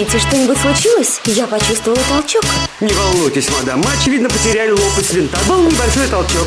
Извините, что-нибудь случилось? Я почувствовала толчок. Не волнуйтесь, мадам, мы, очевидно, потеряли лопасть винта. Был небольшой толчок.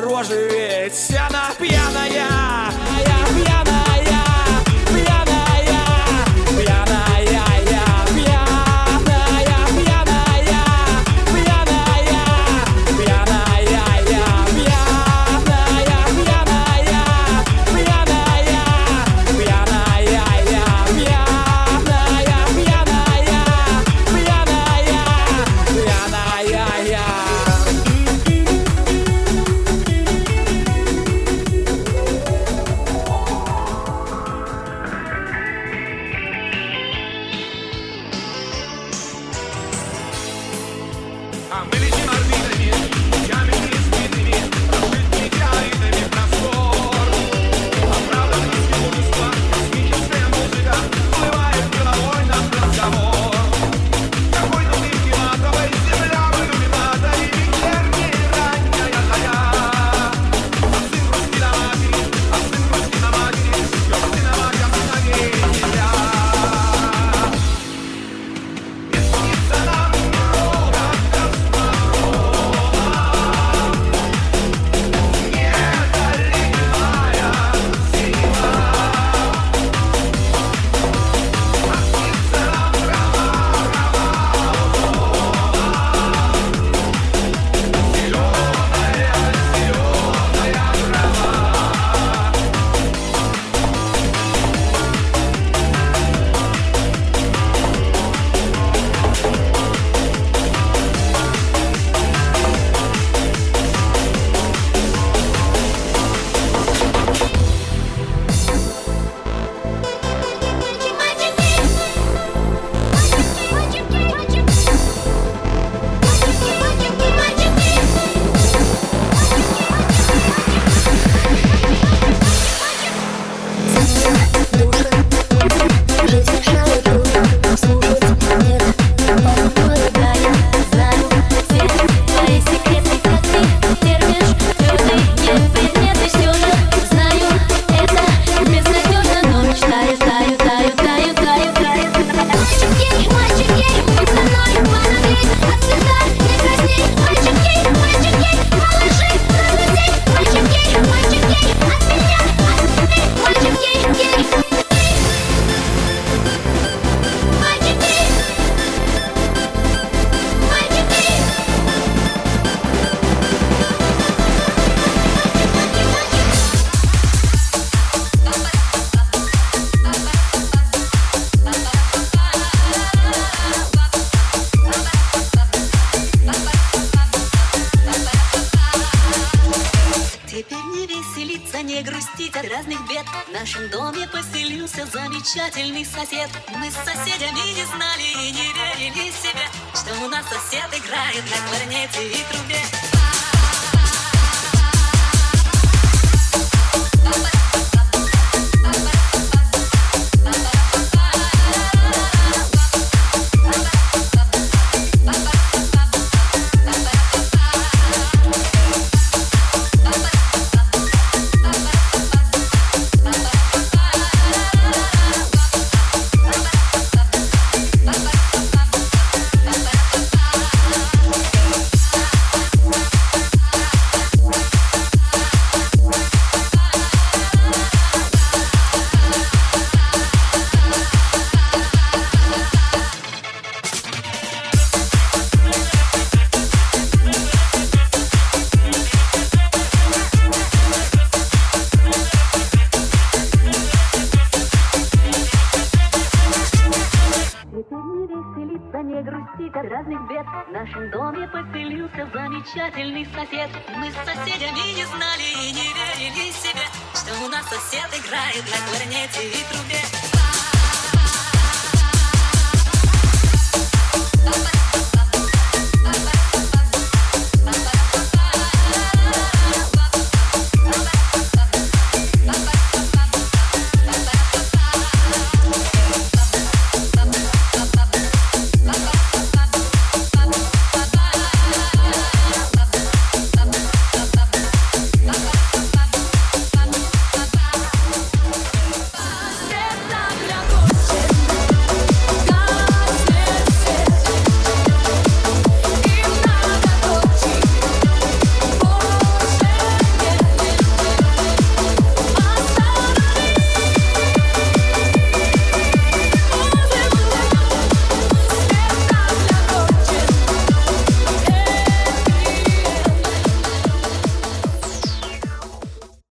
видно по роже ведь она пьяная, Теперь не веселиться, не грустить от разных бед. В нашем доме поселился замечательный сосед. Мы с соседями не знали и не верили себе Что у нас сосед играет на кларнете и трубе. Теперь разных бед. В нашем доме поселился замечательный сосед. Мы с соседями не знали и не верили себе Что у нас сосед играет на кларнете и трубе. Папа